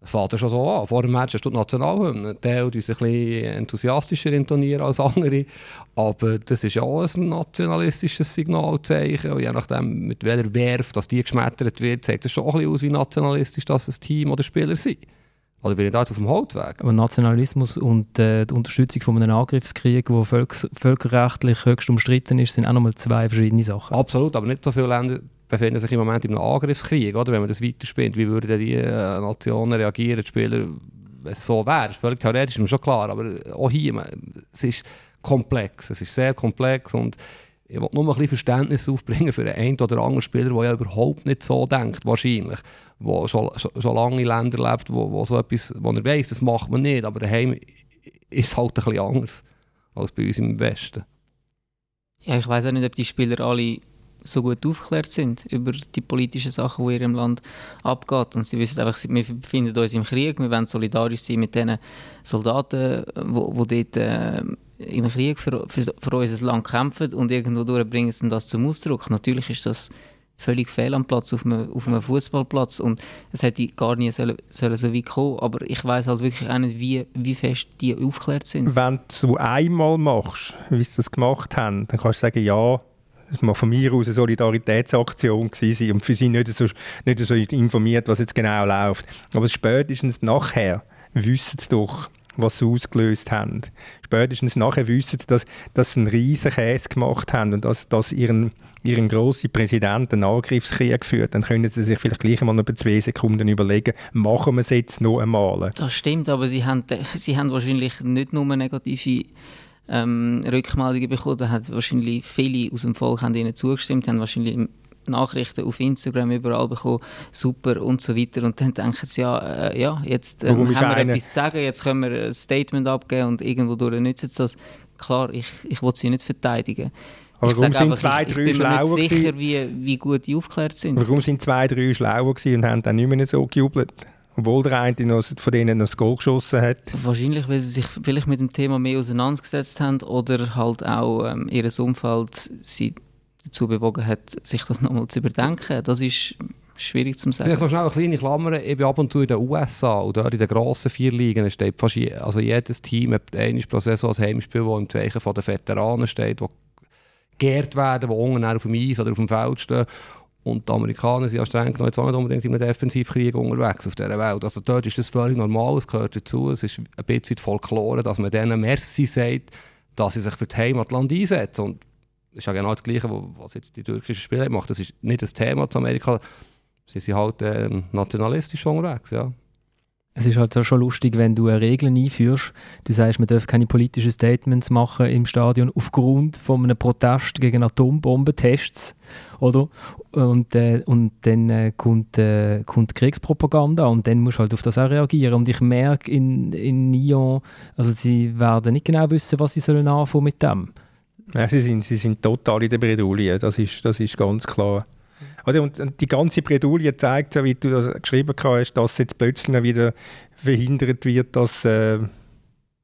Es fällt ja schon so an. Vor dem Match hast du die Nationalhymne. Der uns ein bisschen enthusiastischer intonieren als andere. Aber das ist ja auch ein nationalistisches Signalzeichen. Und je nachdem, mit welcher Werf dass die geschmettert wird, zeigt es schon ein bisschen aus, wie nationalistisch das ein Team oder Spieler sind. Oder bin ich da jetzt auf dem Holzweg? Aber Nationalismus und äh, die Unterstützung von einem Angriffskrieg, der völk völkerrechtlich höchst umstritten ist, sind auch nochmal zwei verschiedene Sachen. Absolut, aber nicht so viele Länder befinden sich im Moment einem Angriffskrieg, oder? Wenn man das weiterspielt, wie würden die äh, Nationen reagieren, die Spieler, wenn es so wäre? Völlig theoretisch ist mir schon klar, aber auch hier, man, es ist komplex, es ist sehr komplex und ich will nur ein bisschen Verständnis aufbringen für einen oder anderen Spieler, der ja überhaupt nicht so denkt, wahrscheinlich. Der schon, schon, schon lange in Ländern lebt, wo, wo so etwas, wo er weiss, das macht man nicht, aber daheim ist es halt ein bisschen anders als bei uns im Westen. Ja, ich weiß auch nicht, ob die Spieler alle so gut aufgeklärt sind über die politischen Sachen, die in ihrem Land abgeht. Und sie wissen einfach, wir befinden uns im Krieg, wir wollen solidarisch sein mit den Soldaten, die dort äh, im Krieg für, für, für unser Land kämpfen und irgendwo bringen sie das zum Ausdruck. Natürlich ist das völlig fehl am Platz auf einem, auf einem Fußballplatz und es hätte gar nie sollen, sollen so weit kommen aber ich weiß halt wirklich auch nicht, wie, wie fest die aufgeklärt sind. Wenn du einmal machst, wie sie das gemacht haben, dann kannst du sagen, ja, es mag von mir aus eine Solidaritätsaktion gewesen und für sie nicht so, nicht so informiert, was jetzt genau läuft. Aber spätestens nachher wissen sie doch, was sie ausgelöst haben. Spätestens nachher wissen sie, dass, dass sie einen riesen Käse gemacht haben und dass, dass ihren, ihren grossen Präsident einen Angriffskrieg führt. Dann können sie sich vielleicht gleich einmal über zwei Sekunden überlegen, machen wir es jetzt noch einmal. Das stimmt, aber sie haben, sie haben wahrscheinlich nicht nur negative ähm, Rückmeldungen bekommen, da haben wahrscheinlich viele aus dem Volk haben ihnen zugestimmt, haben wahrscheinlich Nachrichten auf Instagram überall bekommen, super und so weiter. Und dann denken sie, ja, äh, ja jetzt ähm, haben wir eine... etwas zu sagen, jetzt können wir ein Statement abgeben und irgendwo durch nützen sie das. Klar, ich, ich will sie nicht verteidigen. Aber warum sind zwei, ich, drei ich bin mir nicht sicher, wie, wie gut die aufgeklärt sind. Warum sind zwei, drei schlauer und haben dann nicht mehr so gejubelt? Obwohl der eine noch, von denen noch das Goal geschossen hat. Wahrscheinlich, weil sie sich vielleicht mit dem Thema mehr auseinandergesetzt haben oder halt auch ähm, ihr Umfeld sie dazu bewogen hat, sich das nochmal zu überdenken. Das ist schwierig zu sagen. Vielleicht noch schnell eine kleine Klammer. Ich bin ab und zu in den USA und dort in den grossen vier Ligen steht fast je, also jedes Team hat einmal pro Saison ein Heimspiel, das im Zeichen von den Veteranen steht, wo geehrt werden, die unten auf dem Eis oder auf dem Feld stehen. Und die Amerikaner sind ja streng genommen auch nicht unbedingt in einem Defensivkrieg unterwegs auf dieser Welt. Also dort ist das völlig normal, es gehört dazu. Es ist ein bisschen Folklore, dass man denen Merci sagt, dass sie sich für das Heimatland einsetzen. Und das ist ja genau das Gleiche, was jetzt die türkischen Spieler machen. Das ist nicht das Thema zu Amerika. Sie sind halt äh, nationalistisch unterwegs, ja. Es ist halt schon lustig, wenn du Regeln einführst. Du sagst, man darf keine politischen Statements machen im Stadion aufgrund von einem Protest gegen Atombombentests, oder? Und, äh, und dann äh, kommt, äh, kommt Kriegspropaganda und dann musst du halt auf das auch reagieren. Und ich merke in, in Nyon, also sie werden nicht genau wissen, was sie sollen anfangen mit dem. Ja, sie, sind, sie sind total in der Bredouille, das ist, das ist ganz klar. Oder? Und die ganze Bredouille zeigt, wie du das geschrieben hast, dass jetzt plötzlich wieder verhindert wird, dass äh,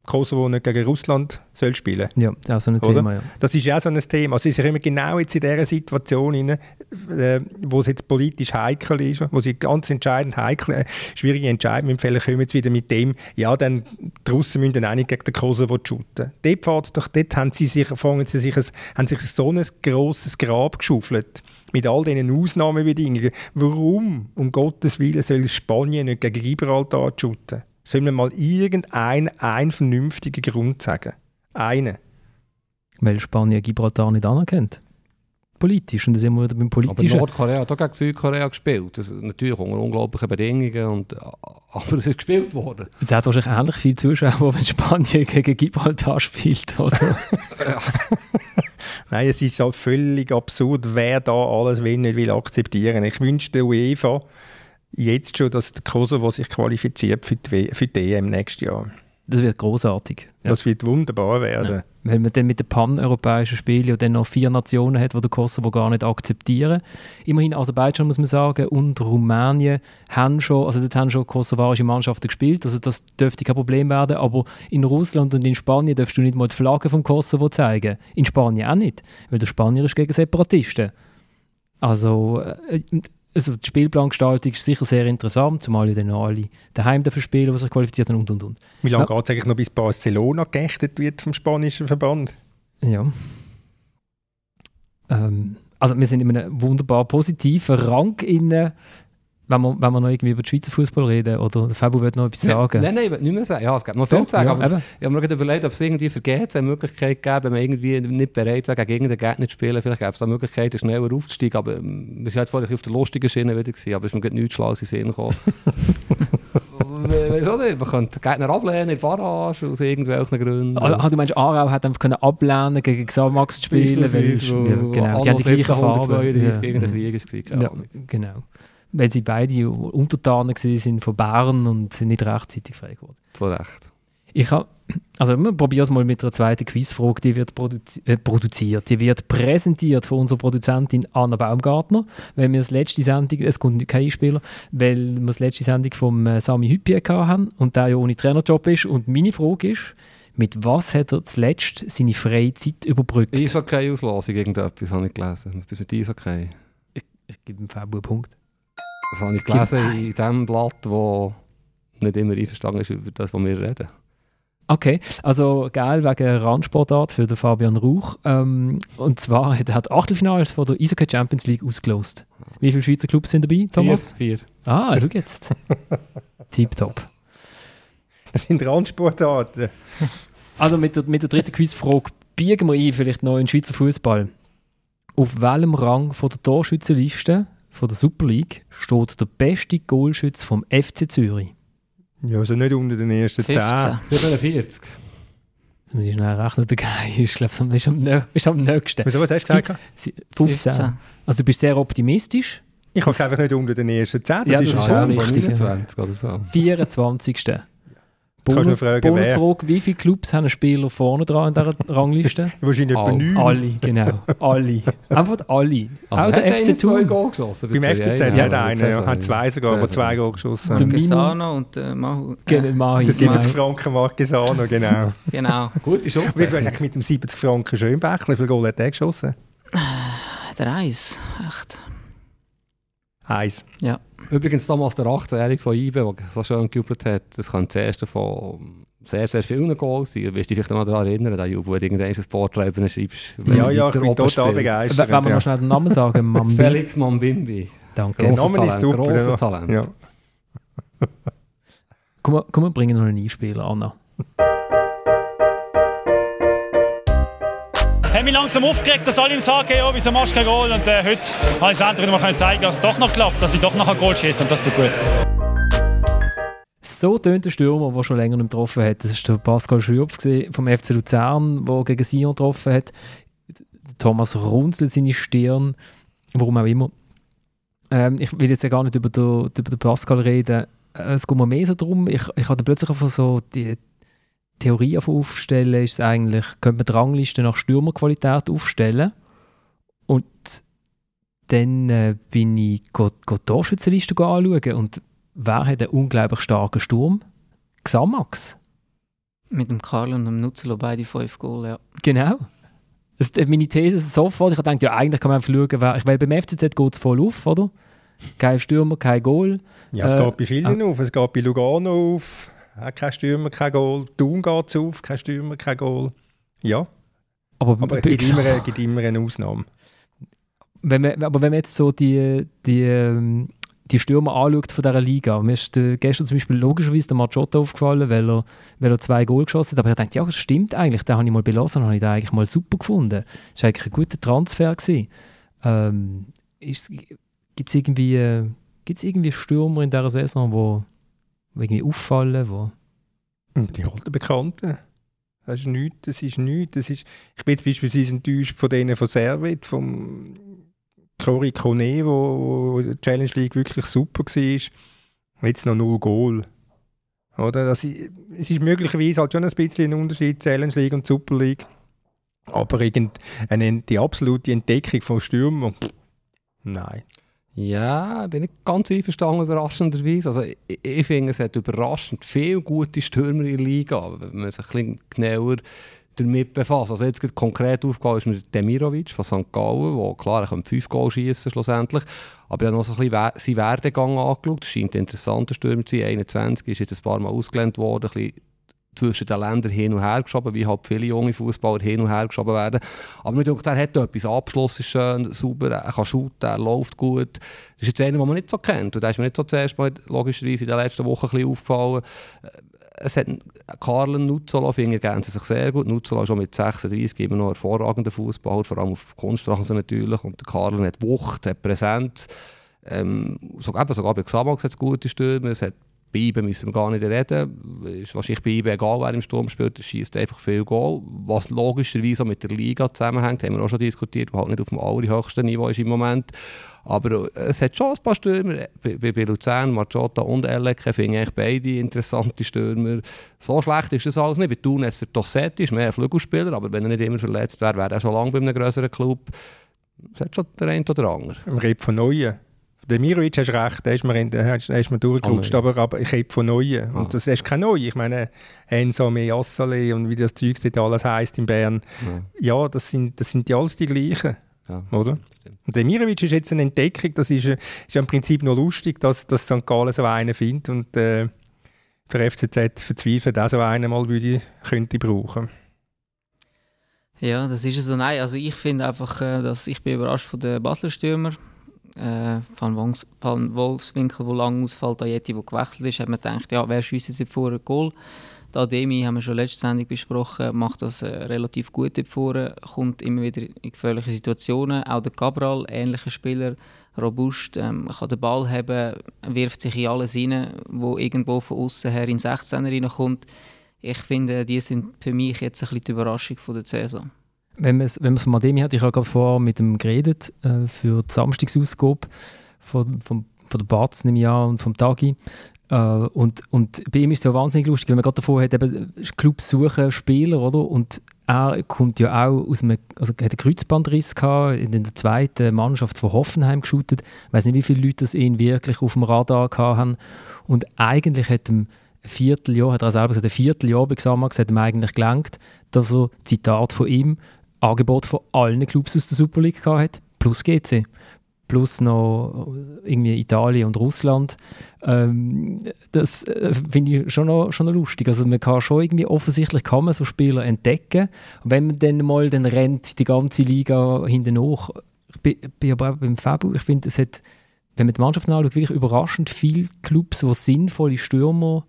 Kosovo nicht gegen Russland soll spielen Ja, das ist so ein Oder? Thema. Ja. Das ist ja auch so ein Thema. Also, ist immer genau jetzt in dieser Situation, rein, äh, wo es jetzt politisch heikel ist, wo sie ganz entscheidend heikel, äh, schwierige Entscheidungen fällen, kommen jetzt wieder mit dem, ja, dann die Russen müssen dann auch nicht gegen den Kosovo shooten. Dort, doch, dort haben sie sich, fangen sie sich, ein, haben sich so ein grosses Grab geschaufelt mit all diesen Ausnahmebedingungen. Warum, um Gottes Willen, soll Spanien nicht gegen Gibraltar shooten? Sollen wir mal irgendeinen einen vernünftigen Grund sagen? Einen. Weil Spanien Gibraltar nicht anerkennt. Politisch. Und dann sind wir wieder beim Politischen. Aber Nordkorea hat auch gegen Südkorea gespielt. Das natürlich unter unglaublichen Bedingungen. Und, aber es ist gespielt worden. Es hat wahrscheinlich ähnlich viele Zuschauer, wenn Spanien gegen Gibraltar spielt, oder? Nein, es ist halt völlig absurd, wer da alles will, nicht will akzeptieren. Ich wünsche der UEFA jetzt schon, dass der Kosovo sich qualifiziert für die, für die EM nächstes Jahr. Das wird großartig. Ja. Das wird wunderbar werden. Ja. Wenn man dann mit den pan-europäischen Spielen ja dann noch vier Nationen hat, die der Kosovo gar nicht akzeptieren. Immerhin Aserbaidschan, muss man sagen, und Rumänien haben schon, also dort haben schon kosovarische Mannschaften gespielt, also das dürfte kein Problem werden, aber in Russland und in Spanien darfst du nicht mal die Flagge vom Kosovo zeigen. In Spanien auch nicht, weil der Spanier ist gegen Separatisten. Also, äh, also die Spielplangestaltung ist sicher sehr interessant, zumal ja dann alle daheim dafür spielen, die sich qualifiziert haben und und und. Wie lange ja. geht es eigentlich noch, bis Barcelona geächtet wird vom spanischen Verband? Ja. Ähm, also wir sind in einem wunderbar positiven Rang in wenn wir, wenn wir noch irgendwie über den Schweizer Fußball reden oder Fabu wird noch etwas sagen. Nein, nein, nicht mehr sagen. Ja, es gibt noch viel zu sagen. Ja, aber eben. ich habe mir gerade überlegt, ob es irgendwie für GC eine Möglichkeit gäbe, wenn man irgendwie nicht bereit wäre, gegen irgendeinen Gegner zu spielen. Vielleicht gäbe es eine Möglichkeit, schneller aufzusteigen. Aber ähm, wir sind jetzt vorhin auf der lustigen Schiene wieder gewesen, aber es ist mir gerade nichts Schlaues in den Sinn gekommen. Wieso nicht? Man könnte Gegner ablehnen in Barrage aus irgendwelchen Gründen. Ah, du meinst, Aarau hat einfach können ablehnen gegen Xamax zu spielen? Weil, ja, genau, die haben die gleiche Farbe. Ja. gegen den Krieg war. Ja, genau weil sie beide Untertanen sind von Bern und nicht rechtzeitig frei geworden. Zu Recht. Ich habe, also wir probieren es mal mit einer zweiten Quizfrage, die wird produzi äh, produziert, die wird präsentiert von unserer Produzentin Anna Baumgartner, weil wir das letzte Sendung, es kommt kein Spieler, weil wir das letzte Sendung vom äh, Sami Hüppier haben und der ja ohne Trainerjob ist und meine Frage ist, mit was hat er zuletzt seine Freizeit überbrückt? Eishockey-Auslosung, irgendetwas habe ich gelesen. Bis mit Eishockey. Ich, ich gebe dem Fabu einen Punkt. Das habe ich gelesen in dem Blatt, das nicht immer einverstanden ist über das, was wir reden. Okay, also geil wegen Randsportart für den Fabian Rauch. Ähm, und zwar hat er die Achtelfinals von der Eishockey Champions League ausgelost. Wie viele Schweizer Clubs sind dabei, Thomas? Vier. Ah, schau jetzt. Tipptopp. Das sind Randsportarten. Also mit der, mit der dritten Quizfrage biegen wir ein, vielleicht noch in Schweizer Fußball. Auf welchem Rang von der Torschützenliste von der Super League steht der beste Goalschütze vom FC Zürich? Ja, also nicht unter den ersten 15. 47. Das muss ich schnell rechnen, der Guy. Ich glaube, das ist am, ist am nächsten. Wieso, was hast du gesagt? Sie- 15. Also du bist sehr optimistisch. Ich habe es einfach nicht unter den ersten 10. Das Ja, ist das ist schon auch wichtig. wichtig. 29 oder so. 24. Bonus, fragen. Bonusfrage, wie viele Clubs haben einen Spieler vorne dran in dieser Rangliste? Wahrscheinlich etwa Alle. 9. alle, genau. Alle. Einfach alle. Also Auch der FC Thun. Beim bei FCZ Zürich. hat Ja, einer, ja, hat zwei sogar, aber zwei Goal geschossen. Der Gesano und der Mahu. Genau, Mahi, Der 70 Mahi. Franken Marquesano, genau. Genau. Gute Chance. Wie viel eigentlich mit dem 70 Franken Schönbächler? Wie viel Goal hat er geschossen? Der Eis. Echt. Eins. Übrigens damals der 18-Jährige von IBE, der so schön gejubelt hat, das kann das erste von sehr, sehr vielen Goals sein. Wirst du dich vielleicht noch daran erinnern, der Jubel, irgendwann ein über ihn schreibst? Ja, ja, ich bin total begeistert. Wenn wir ja. noch schnell den Namen sagen, Mambi. Felix Mambimbi. Danke. Der Grosses Name ist Talent, super. grosses ja. Talent. Ja. Komm, wir- komm, wir bringen noch einen Einspieler, Anna. Mich langsam aufgeregt, dass alle ihm sagen, ja, wieso machst du kein Goal? Und äh, heute habe ich es endlich mal zeigen, dass es doch noch klappt, dass ich doch noch ein Goal schieße und das tut gut. So tönt der Stürmer, der schon länger nicht getroffen hat. Das war der Pascal Schürpf vom FC Luzern, der gegen Sion getroffen hat. Thomas runzelt seine Stirn, warum auch immer. Ähm, ich will jetzt ja gar nicht über den, über den Pascal reden. Äh, Es geht mir mehr so darum, ich, ich hatte plötzlich einfach so die Theorie aufstellen, ist es eigentlich, könnte man die Rangliste nach Stürmerqualität aufstellen. Und dann äh, bin ich go, go die Torschützenliste anschauen und wer hat einen unglaublich starken Sturm? Xamax. Mit dem Karl und dem Nutzelo beide fünf Goal, ja. Genau. Das, äh, meine These ist sofort, ich dachte, ja, eigentlich kann man einfach schauen, wer, weil beim FCZ geht es voll auf, oder? Kein Stürmer, kein Goal. Ja, es Äh, geht bei vielen auf. Es geht bei Lugano auf. Auch kein Stürmer, kein Goal. Thun geht es auf. Kein Stürmer, kein Goal. Ja, Aber, aber es gibt immer, gibt immer eine Ausnahme. wenn man, aber wenn man jetzt so die, die, ähm, die Stürmer anschaut von dieser Liga, mir ist äh, gestern zum Beispiel logischerweise der Machotta aufgefallen, weil er, weil er zwei Goal geschossen hat, aber ich dachte, ja, das stimmt eigentlich, den habe ich mal belassen, habe ich den eigentlich mal super gefunden. Das war eigentlich ein guter Transfer. Gewesen. Ähm, Gibt es irgendwie, äh, gibt's irgendwie Stürmer in dieser Saison, wo irgendwie auffallen, wo Und Die alten Bekannten. Das ist nichts, das ist nichts. Das ist, ich bin jetzt beispielsweise enttäuscht von denen von Servet, vom Cory Kone, wo, wo Challenge League wirklich super war. Jetzt noch null Goal. Oder? Das ist, es ist möglicherweise halt schon ein bisschen ein Unterschied, Challenge League und Super League. Aber irgend, eine, die absolute Entdeckung vom Stürmer, pff, nein. Ja, bin ich ganz einverstanden, überraschenderweise. Also, ich, ich finde, es hat überraschend viele gute Stürmer in der Liga, wenn man sich ein bisschen genauer damit befasst. Also jetzt konkret aufgefallen ist mir Demirovic von St. Gallen, der klar, er kann fünf Goal schießen schlussendlich, aber ich habe noch so ein bisschen seinen Werdegang angeschaut. Das scheint ein interessanter Stürmer zu sein. 21 ist jetzt ein paar Mal ausgelernt worden, ein bisschen zwischen den Ländern hin und her geschoben, wie halt viele junge Fußballer hin und her geschoben werden. Aber mir denkt, er hat etwas. Abschluss ist schön, sauber, er kann shooten, er läuft gut. Das ist jetzt einer, den man nicht so kennt. Und der ist mir nicht so zuerst mal logischerweise in den letzten Wochen ein bisschen aufgefallen. Es hat Karlen Nuzzolo, finde ich, ergänzen sich sehr gut. Nuzzolo ist schon mit 36 immer noch hervorragender Fußballer, vor allem auf Kunststraße natürlich. Und Karlen hat Wucht, hat Präsenz. Ähm, sogar, sogar bei Xamax hat es gute Stürmer. Es hat bei IBE müssen wir gar nicht reden. Ist wahrscheinlich bei IBE egal, wer im Sturm spielt, schießt einfach viel Goal. Was logischerweise mit der Liga zusammenhängt, haben wir auch schon diskutiert, die halt nicht auf dem allerhöchsten Niveau ist im Moment. Aber äh, es hat schon ein paar Stürmer, bei, bei, Luzern, Machotta und Eleke, finde ich beide interessante Stürmer. So schlecht ist das alles nicht. Bei Thun ist er Tossetti, ist mehr ein Flügelspieler, aber wenn er nicht immer verletzt wäre, wäre er schon lange bei einem größeren Club. Es hat schon der eine oder andere. Im Rede von Neuen. Der Mirovic hast recht, der ist mir, in, der ist, der mir durchgerutscht, Ah, aber, aber ich rede von Neuen. Ah. Und das ist kein Neu. Ich meine, Enzo Meassale und wie das Zeug dort alles heisst in Bern. Ja. Ja, das sind, das sind ja alles die gleichen, Ja. oder? Und der Mirovic ist jetzt eine Entdeckung, das ist, ist ja im Prinzip noch lustig, dass, dass St. Gallen so einen findet und äh, für FCZ verzweifelt auch so einen mal würde, könnte brauchen. Ja, das ist so. Nein, also ich finde einfach, äh, dass ich bin überrascht von den Basler Stürmer. Äh, Van, Wons, Van Wolfswinkel, der lang ausfällt, Ayeti, der gewechselt ist, hat man gedacht, ja, wer schießt jetzt vor ein Goal? Der Ademi, haben wir schon letzte Sendung besprochen, macht das äh, relativ gut vorne, kommt immer wieder in gefährliche Situationen. Auch der Cabral, ähnlicher Spieler, robust, ähm, kann den Ball haben, wirft sich in alles rein, wo irgendwo von außen her in 16er reinkommt. Ich finde, die sind für mich jetzt ein bisschen die Überraschung von der Saison. Wenn man es wenn von Ademi hat, ich habe gerade vorher mit ihm geredet äh, für die Samstagsausgabe von, von, von der Barz im Jahr und vom Tagi. Äh, und, und bei ihm ist es ja wahnsinnig lustig, wenn man gerade davor hat, eben Clubs suchen Spieler, oder? Und er kommt ja auch aus einem, also hat einen Kreuzbandriss gehabt, in der zweiten Mannschaft von Hoffenheim geschootet. Ich weiß nicht, wie viele Leute das ihn wirklich auf dem Radar haben. Und eigentlich hat ihm ein Vierteljahr, hat er selber gesagt, ein Vierteljahr bei Xamax hat ihm eigentlich gelangt, dass er, Zitat von ihm, Angebot von allen Clubs aus der Super League hat, plus GC plus noch irgendwie Italien und Russland. Ähm, das äh, finde ich schon noch, schon noch lustig. Also man kann schon irgendwie, offensichtlich kann man so Spieler entdecken. Und wenn man dann mal, dann rennt die ganze Liga hinten nach. Ich bin, aber auch beim Fabu, ich finde, es hat, wenn man die Mannschaft anschaut, wirklich überraschend viele Clubs, die sinnvolle Stürmer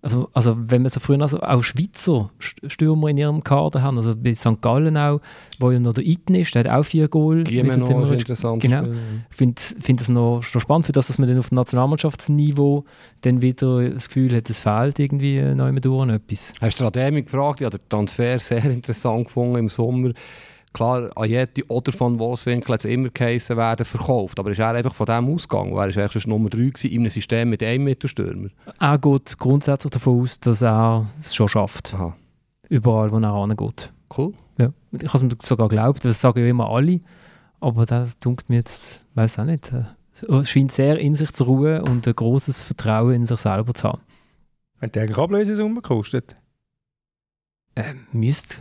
also, also wenn man so früher also auch Schweizer Stürmer in ihrem Kader haben, also bei St. Gallen auch, wo ja noch der Iten ist, der hat auch vier Goal. Gimeno ist interessant. Genau. Ich finde find das noch, spannend, für das, dass man dann auf dem Nationalmannschaftsniveau dann wieder das Gefühl hat, es fehlt irgendwie neu durch etwas. Hast du Rademi gefragt? Ich habe den Transfer sehr interessant gefunden im Sommer. Klar, Ajeti oder von Wolfswinkel hat es immer geheissen werden, verkauft. Aber ist er einfach von dem ausgegangen? Er war eigentlich schon Nummer 3 gewesen, in einem System mit einem Mittelstürmer. Er geht grundsätzlich davon aus, dass er es schon schafft. Aha. Überall, wo er hingeht. Cool. Ja. Ich habe es mir sogar geglaubt, das sagen ja immer alle. Aber da dunkt mir jetzt, weiß auch nicht, es scheint sehr in sich zu ruhen und ein großes Vertrauen in sich selber zu haben. Hat der eigentlich Ablösesumme gekostet? Äh, müsste,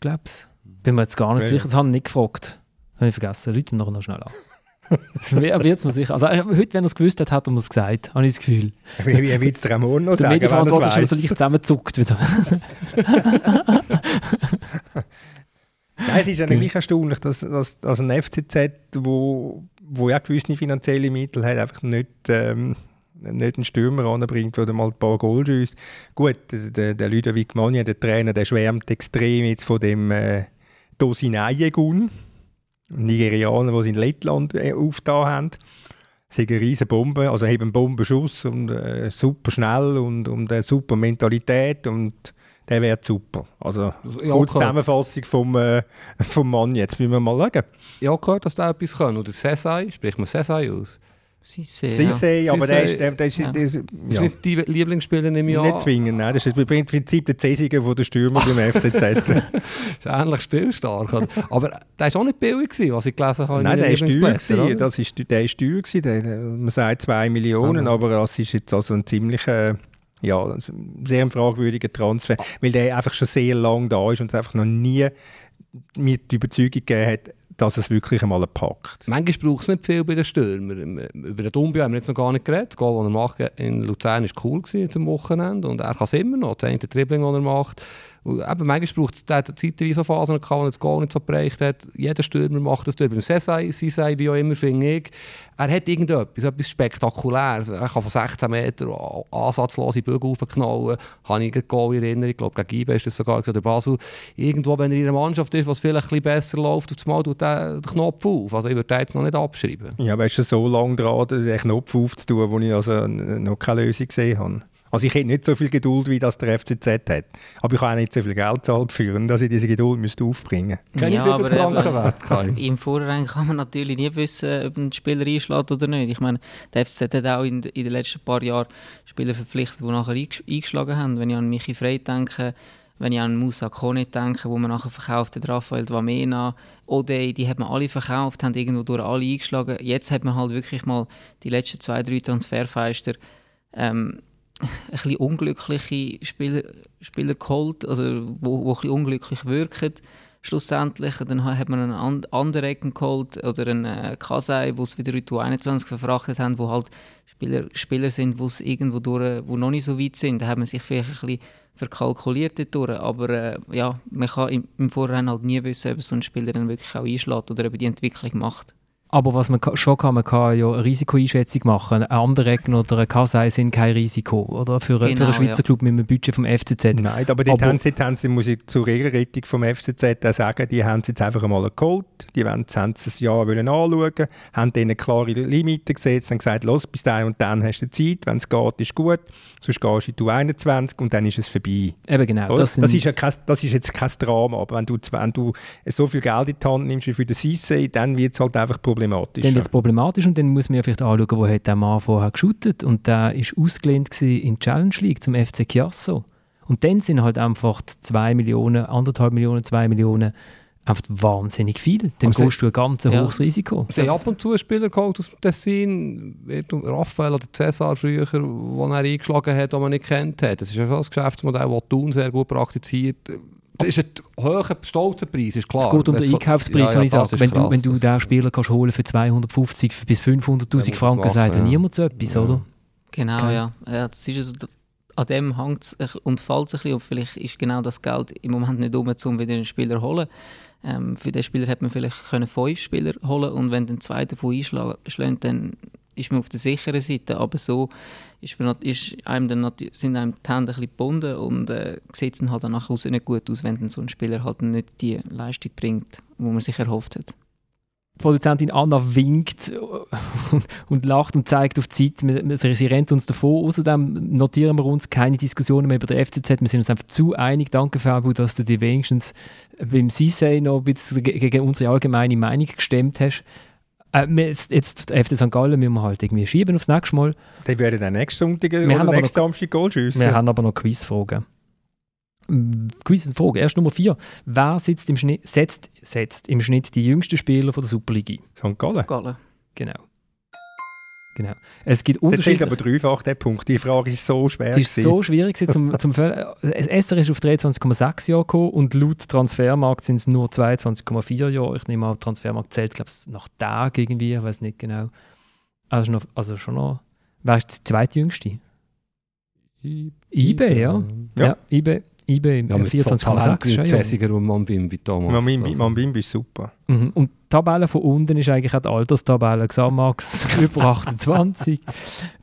glaube ich. Bin mir jetzt gar nicht ja, sicher, das habe ich nicht gefragt. Habe ich vergessen, Leute nachher noch schnell an. Wird es mir sicher. Also heute, wenn er es gewusst hat, hat er mir es gesagt, habe ich das Gefühl. Wie, wie will es der Ramon noch der sagen, Medienverantwortliche ist so leicht zusammenzuckt wieder. Nein, es ist eigentlich erstaunlich, dass, dass, dass ein FCZ, wo, wo ja gewisse finanzielle Mittel hat, einfach nicht, ähm, nicht einen Stürmer anbringt, der mal ein paar Goal schießt. Gut, der, der Ludovic Manja, der Trainer, der schwärmt extrem jetzt von dem äh, Dosinayegun, Nigerianer, die sie in Lettland äh, aufgetan haben. Sie eine riesige Bombe, also eben einen Bombenschuss und äh, super schnell und, und eine super Mentalität und der wäre super. Also ja, kurze Zusammenfassung vom, äh, vom Mann jetzt, müssen wir mal schauen. Ja, gehört, dass der etwas kann. Oder Sesai, spricht man Sesai aus? Sissé, Sissé, ja. aber der ist, der, der ist, ja. der ist, ja. ist nicht die Lieblingsspieler im Jahr. Nicht zwingend, nein. Das ist im Prinzip der Cäsiger von der Stürmer beim FCZ. das ist ähnlich spielstark. aber der war auch nicht billig, gewesen, was ich gelesen habe. Nein, der war teuer. Das ist, der ist teuer. Gewesen. Der, man sagt 2 Millionen, aber das ist jetzt also ein ziemlicher ja, sehr fragwürdiger Transfer, weil der einfach schon sehr lange da ist und es einfach noch nie mit die Überzeugung gegeben hat, dass es wirklich einmal packt. Manchmal braucht es nicht viel bei den Stürmern. Über den Dumbio haben wir jetzt noch gar nicht geredet. Das Goal, das er macht in Luzern war cool am Wochenende und er kann es immer noch. Das eine Dribbling, das er macht, eben, manchmal braucht es zeitweise Phasen, er das Goal nicht so bereicht hat. Jeder Stürmer macht das. Beim Sesai, Sisai, wie auch immer, finde ich, er hat irgendetwas, etwas Spektakuläres. Er kann von 16 Metern ansatzlose Bögen aufknallen. Habe ich Goal in Erinnerung, ich glaube, gegen Ibe ist das sogar, oder Basel. Irgendwo, wenn er in einer Mannschaft ist, was vielleicht ein besser läuft, auf das Mal tut den Knopf auf. Also ich würde den jetzt noch nicht abschreiben. Ja, aber ist schon so lange dran, den Knopf aufzutun, wo ich also noch keine Lösung gesehen habe. Also ich hätte nicht so viel Geduld, wie das der FCZ hat. Aber ich habe auch nicht so viel Geld zahlt für, dass ich diese Geduld müsste aufbringen müsste. Ja, aber Franken Im Vorhinein kann man natürlich nie wissen, ob ein Spieler einschlägt oder nicht. Ich meine, der FCZ hat auch in, in den letzten paar Jahren Spieler verpflichtet, die nachher eingeschlagen haben. Wenn ich an Michi Frey denke, wenn ich an Musa Kone denke, wo man nachher verkauft hat, Raphael Dwamena, Ode, die hat man alle verkauft, haben irgendwo durch alle eingeschlagen. Jetzt hat man halt wirklich mal die letzten zwei, drei Transferfeister ähm, ein bisschen unglückliche Spieler, Spieler geholt, also wo, wo ein bisschen unglücklich wirken schlussendlich. Dann hat man einen anderen Ecken geholt oder einen äh, Kasei, wo es wieder in 21 verfrachtet haben, wo halt Spieler, Spieler sind, wo es irgendwo durch, wo noch nicht so weit sind. Da hat man sich vielleicht ein bisschen verkalkuliert dadurch. Aber äh, ja, man kann im, im Vorhinein halt nie wissen, ob so ein Spieler dann wirklich auch einschlägt oder ob die Entwicklung macht. Aber was man schon kann, man kann ja eine Risikoeinschätzung machen. Ein Andereggen oder ein Kasei sind kein Risiko, oder? Für, einen- für Genau, einen Schweizer ja. Club mit einem Budget vom FCZ. Nein, aber dort Aber- haben sie, dort haben sie, muss ich zur Regelrettung vom FCZ auch sagen, die haben sie jetzt einfach einmal geholt, die wollen, haben sie ein Jahr wollen anschauen, haben denen klare Limiten gesetzt, haben gesagt, los, bis dann und dann hast du Zeit, wenn es geht, ist gut, sonst gehst du in die U21 und dann ist es vorbei. Eben genau. Das, Das, ist ja kein, das ist jetzt kein Drama, aber wenn du, wenn du so viel Geld in die Hand nimmst wie für den Cisse, dann wird es halt einfach problematisch. Dann wird es problematisch und dann muss man ja vielleicht anschauen, wo hat der Mann vorher geshootet und der war ausgelehnt in die Challenge League zum FC Chiasso. Und dann sind halt einfach 2 Millionen, anderthalb Millionen, 2 Millionen einfach wahnsinnig viel. Dann gehst du ein ganz Ja. hohes Risiko. Sie haben ab und zu einen Spieler geholt aus dem Tessin, Raphael oder Cesar früher, den er eingeschlagen hat, den man nicht kennt hat. Das ist ja schon ein Geschäftsmodell, das Thun sehr gut praktiziert. Das ist ein hoher, stolzer Preis, ist klar. Es geht um den Einkaufspreis, Ja, ja, wenn ich das sage. Wenn du, krass, wenn du den Spieler kannst holen für 250 bis 500'000 muss Franken, sagt ja niemand so etwas, Ja. oder? Genau, Okay. ja. ja. Das ist also, an dem hängt es und fällt es ein bisschen. Und vielleicht ist genau das Geld im Moment nicht um, um wieder einen Spieler zu holen. Ähm, für den Spieler hätte man vielleicht können fünf Spieler holen und wenn dann zwei davon einschlägt, dann ist man auf der sicheren Seite. Aber so ist man, ist einem dann sind einem die Hände ein gebunden und äh, sieht es dann halt danach aus nicht gut aus, wenn dann so ein Spieler halt nicht die Leistung bringt, die man sich erhofft hat. Die Produzentin Anna winkt und, lacht und zeigt auf die Zeit. Sie, rennt uns davon. Außerdem notieren wir uns keine Diskussionen mehr über den FCZ. Wir sind uns einfach zu einig. Danke, Fabu, dass du dir wenigstens beim Sisei noch ein bisschen ge- gegen unsere allgemeine Meinung gestemmt hast. Äh, wir- jetzt, jetzt FC St. Gallen müssen wir halt irgendwie schieben aufs nächste Mal. Die werden dann nächsten Sonntag haben oder nächsten Samstag Goal schiessen. Wir haben aber noch Quizfragen. Mm, Quizfrage, erst Nummer 4. Wer sitzt im Schnitt, setzt, setzt im Schnitt die jüngsten Spieler von der Superliga? St. Gallen. Gallen. Genau. Genau. Es gibt Das unterschiedliche... aber dreifach der Punkt. Die Frage ist so schwer. Es ist gewesen. so schwierig zum, zum Das SR ist auf 23,6 Jahre gekommen und laut Transfermarkt sind es nur 22,4 Jahre. Ich nehme an, Transfermarkt zählt, glaube ich, nach Tag irgendwie, ich weiß nicht genau. Also, noch, also schon noch. Wer ist der zweitjüngste? eBay, ja. Ja. Ja, eBay. eBay Ja, mit so 24,6 Talent wie schon, ja. Und Mambimbi, Thomas. Mambimbi, Also- Mambimbi ist super. Mhm. Und die Tabelle von unten ist eigentlich auch die Alterstabelle. Gesamtmax über 28.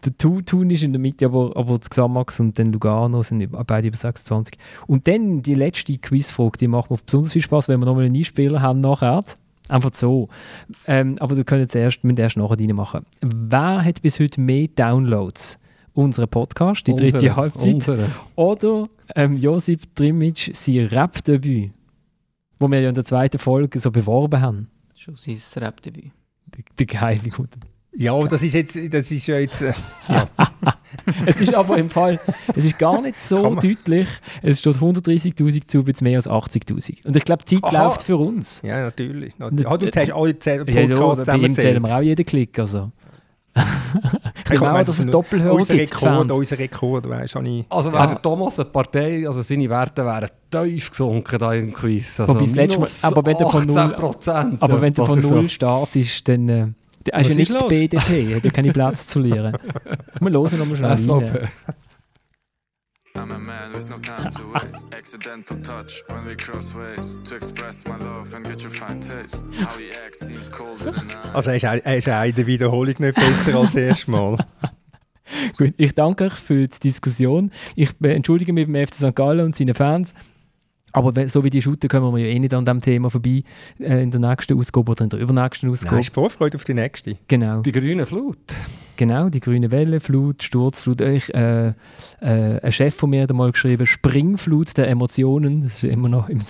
Der Tu- Thun ist in der Mitte, aber, aber Gesamtmax und dann Lugano sind beide über 26. Und dann die letzte Quizfrage, die macht mir besonders viel Spaß, wenn wir nochmal einen Einspieler haben nachher. Einfach so. Ähm, aber wir können jetzt erst, müssen erst nachher reinmachen. Wer hat bis heute mehr Downloads? Unser Podcast, die dritte Unsere- Halbzeit. unsere. Oder ähm, Josip Trimic sein Rap-Debüt, wo wir ja in der zweiten Folge so beworben haben. Schon sein Rap-Debüt. Der, der geile gut. Ja, aber das ist jetzt, das ist ja jetzt, äh, Es ist aber im Fall, es ist gar nicht so deutlich. Es steht 130.000 zu, jetzt mehr als 80.000. Und ich glaube, die Zeit Aha. läuft für uns. ja natürlich. Ah, du zählst alle zähl Ja, ja, Podcasts bei ihm zählen zusammenzählen. wir auch jeden Klick. Also. Ich glaube dass es Doppelhörer Unser gibt. Rekord, unser Rekord, weißt du, ich... Also wäre der Thomas eine Partei, also seine Werte wären tief gesunken da im Quiz. Also Mal- aber wenn du von null- 18%, Aber wenn du von oder so. null startest, dann. Äh, er ist ja ist nicht die BDP, hat ja keine Plätze zu verlieren. Wir hören nochmal schnell rein. I'm a man with no time to waste. Accidental touch when we cross ways. To express my love and get your fine taste. How he acts seems colder than I. Also er ist, er auch in der Wiederholung nicht besser als das erste Mal. Gut, ich danke euch für die Diskussion. Ich entschuldige mich beim FC St. Gallen und seinen Fans. Aber so wie die shooten, kommen wir ja eh nicht an dem Thema vorbei äh, in der nächsten Ausgabe oder in der übernächsten Ja, Ausgabe. hast du Vorfreude auf die nächste? genau, Die grüne Flut. Genau, die grüne Welle, Flut, Sturzflut. Ich, äh, äh, ein Chef von mir hat mal geschrieben, Springflut der Emotionen. Das ist immer noch im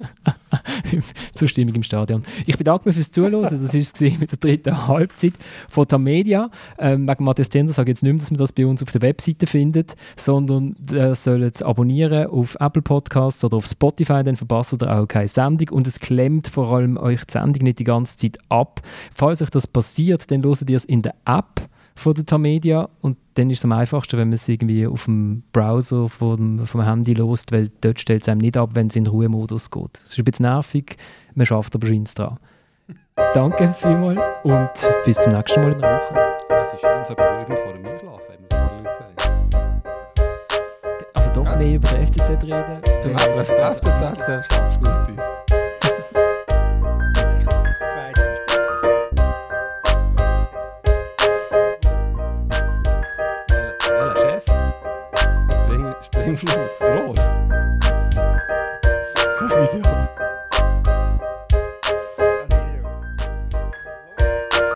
zur Stimmung im Stadion. Ich bedanke mich fürs Zuhören. Das war es mit der dritten Halbzeit von Tamedia. Ähm, wegen Matthias Zender sage ich jetzt nicht mehr, dass man das bei uns auf der Webseite findet, sondern ihr sollt es abonnieren auf Apple Podcasts oder auf Spotify, dann verpasst ihr auch keine Sendung und es klemmt vor allem euch die Sendung nicht die ganze Zeit ab. Falls euch das passiert, dann hört ihr es in der App von der Tamedia und dann ist es am einfachsten, wenn man es irgendwie auf dem Browser vom, vom Handy lost, weil dort stellt es einem nicht ab, wenn es in den Ruhemodus geht. Es ist ein bisschen nervig, man schafft aber schon dran. Danke vielmals und bis zum nächsten Mal in der Woche. Es ist schön so beruhigend vor dem Einschlafen, haben wir mal gesagt. Also doch mehr über den FCZ reden. Du meinst, das FCZ, der schlafst gut Bra! Känns som